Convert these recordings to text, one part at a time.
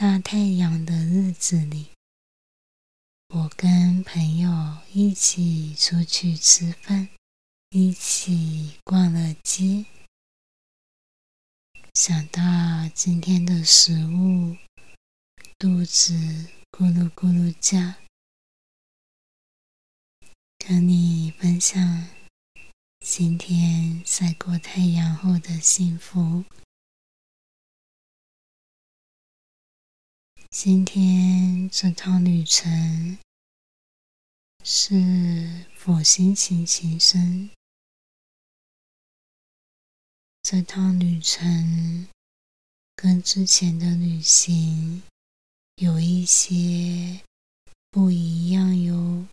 大太阳的日子里，我跟朋友一起出去吃饭，一起逛了街。想到今天的食物，肚子咕噜咕噜叫，跟你分享。今天晒过太阳后的幸福。今天这趟旅程是否心情情深。这趟旅程跟之前的旅行有一些不一样哟。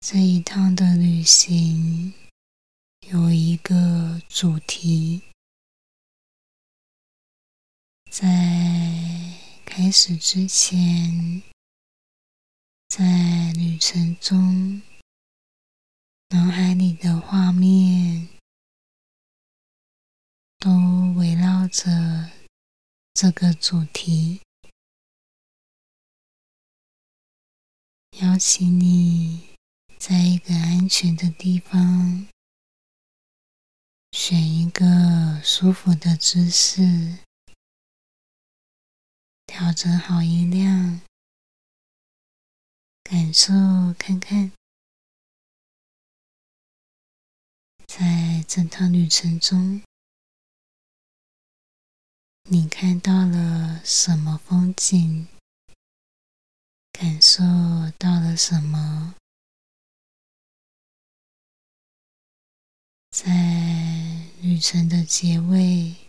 这一趟的旅行有一个主题，在开始之前，在旅程中，脑海里的画面都围绕着这个主题，邀请你。在一个安全的地方，选一个舒服的姿势，调整好音量，感受看看，在这趟旅程中，你看到了什么风景？感受到了什么？在旅程的结尾，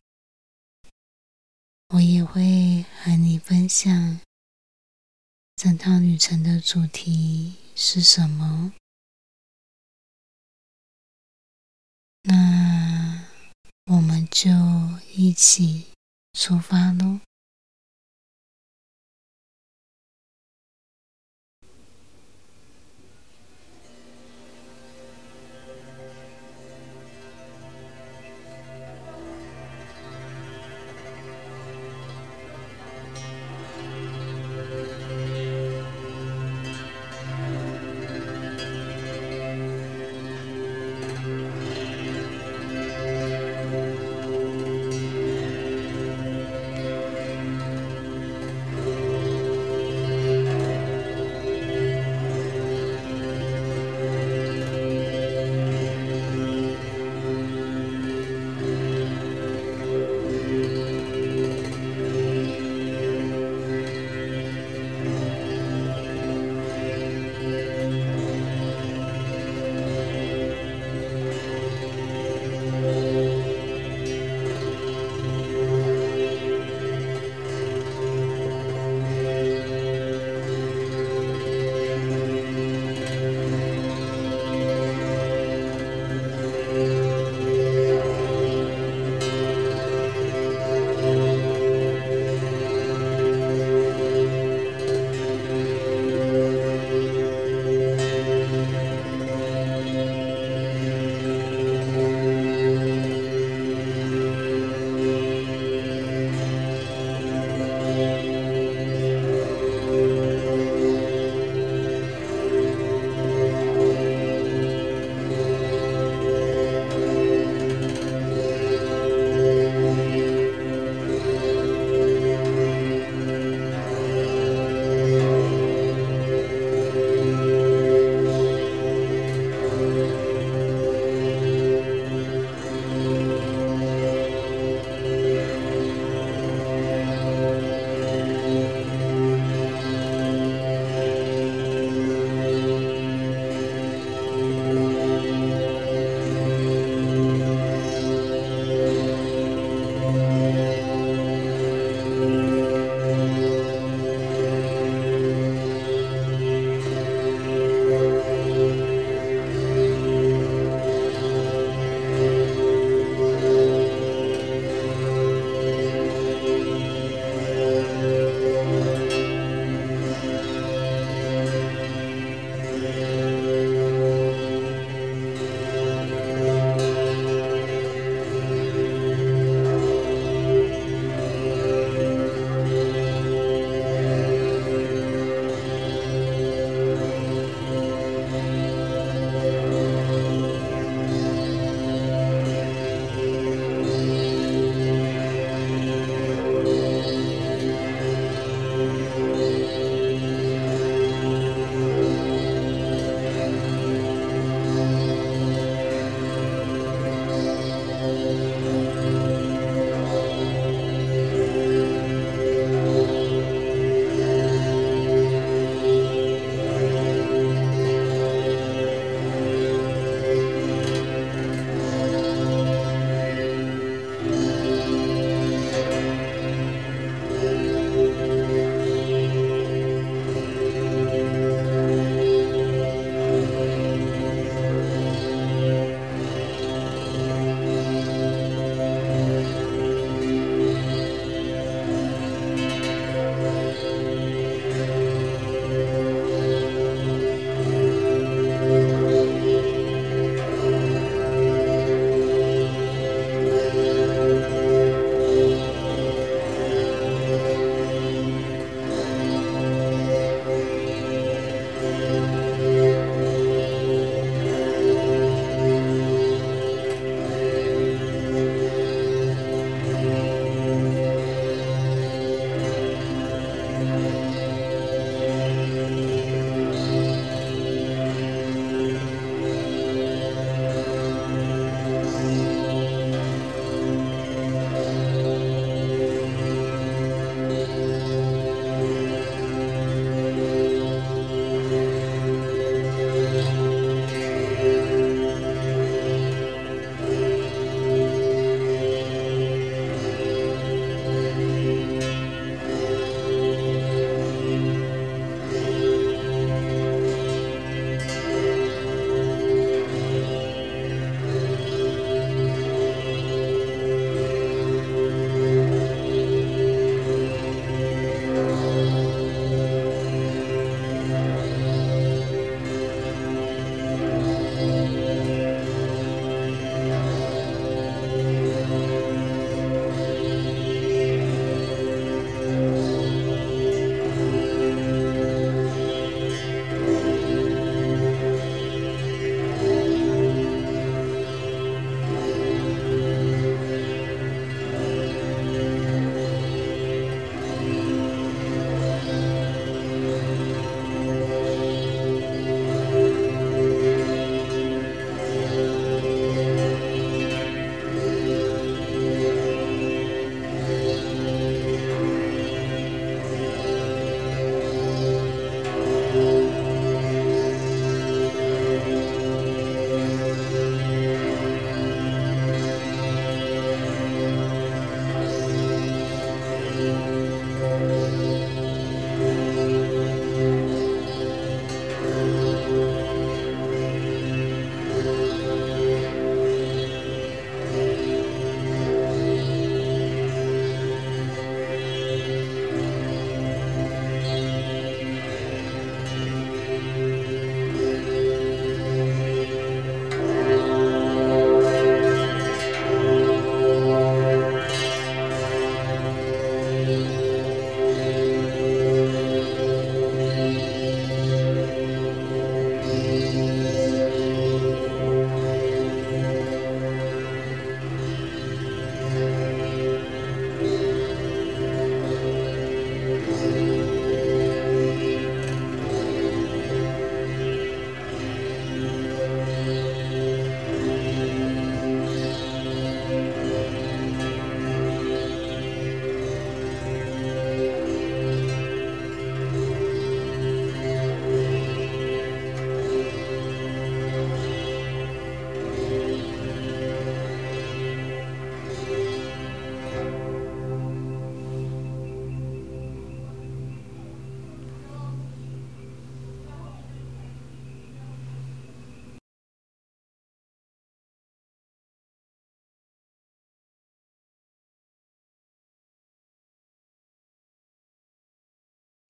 我也会和你分享整趟旅程的主题是什么。那我们就一起出发喽！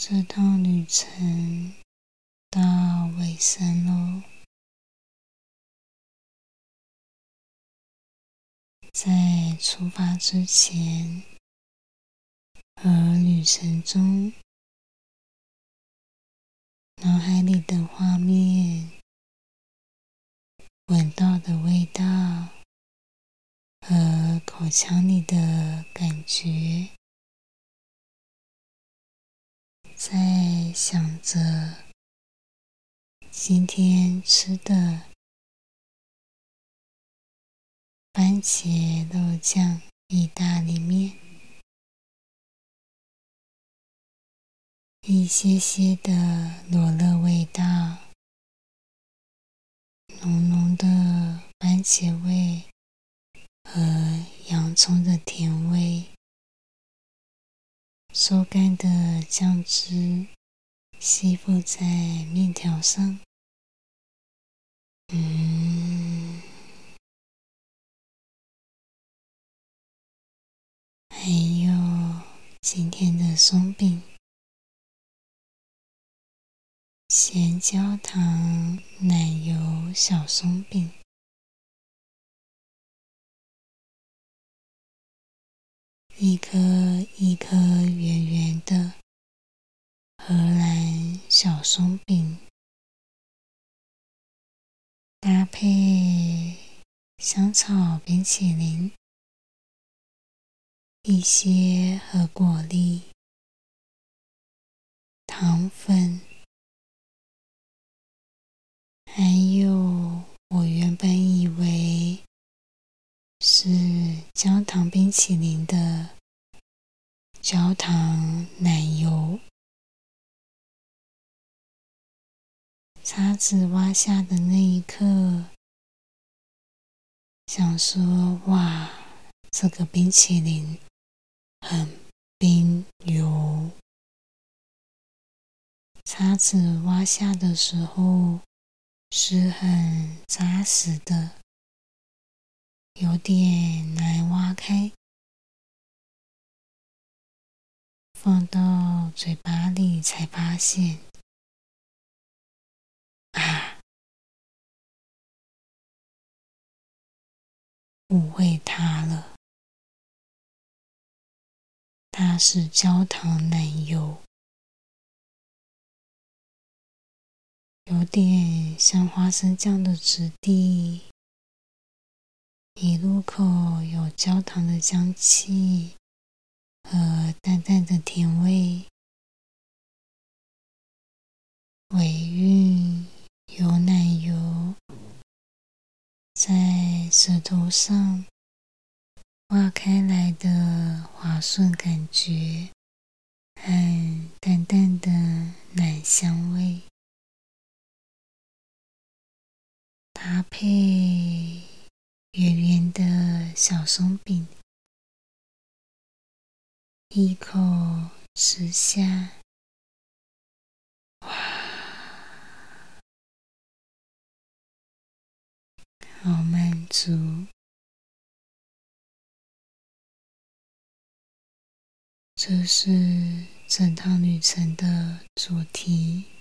这趟旅程到尾声喽，在出发之前和旅程中，脑海里的画面、闻到的味道和口腔里的感觉。在想着今天吃的番茄肉酱意大利面，一些些的罗勒味道，浓浓的番茄味和洋葱的甜味。收干的酱汁吸附在面条上，嗯，还有今天的松饼，咸焦糖奶油小松饼。一颗一颗圆圆的荷兰小松饼，搭配香草冰淇淋，一些和果粒、糖粉，还有我原本以为。是焦糖冰淇淋的焦糖奶油，叉子挖下的那一刻，想说：“哇，这个冰淇淋很冰油。”叉子挖下的时候是很扎实的。有点难挖开，放到嘴巴里才发现，啊，误会它了，它是焦糖奶油，有点像花生酱的质地。一入口有焦糖的香气和淡淡的甜味，尾韵有奶油在舌头上化开来的滑顺感觉，和淡淡的奶香味搭配。圆圆的小松饼，一口吃下，哇，好满足！这是整趟旅程的主题。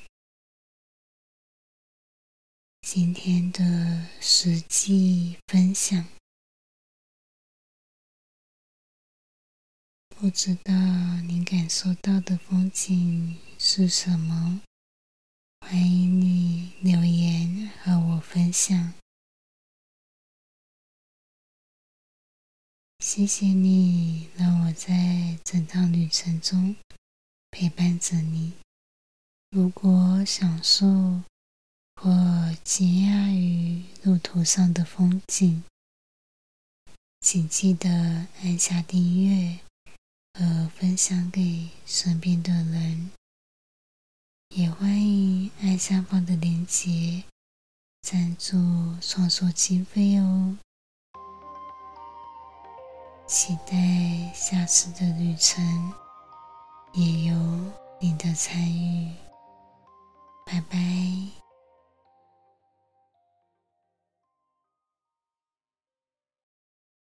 今天的实际分享，不知道您感受到的风景是什么？欢迎你留言和我分享。谢谢你让我在整趟旅程中陪伴着你。如果享受。或惊讶于路途上的风景，请记得按下订阅和分享给身边的人。也欢迎按下方的链接赞助创作经费哦。期待下次的旅程也有你的参与。拜拜。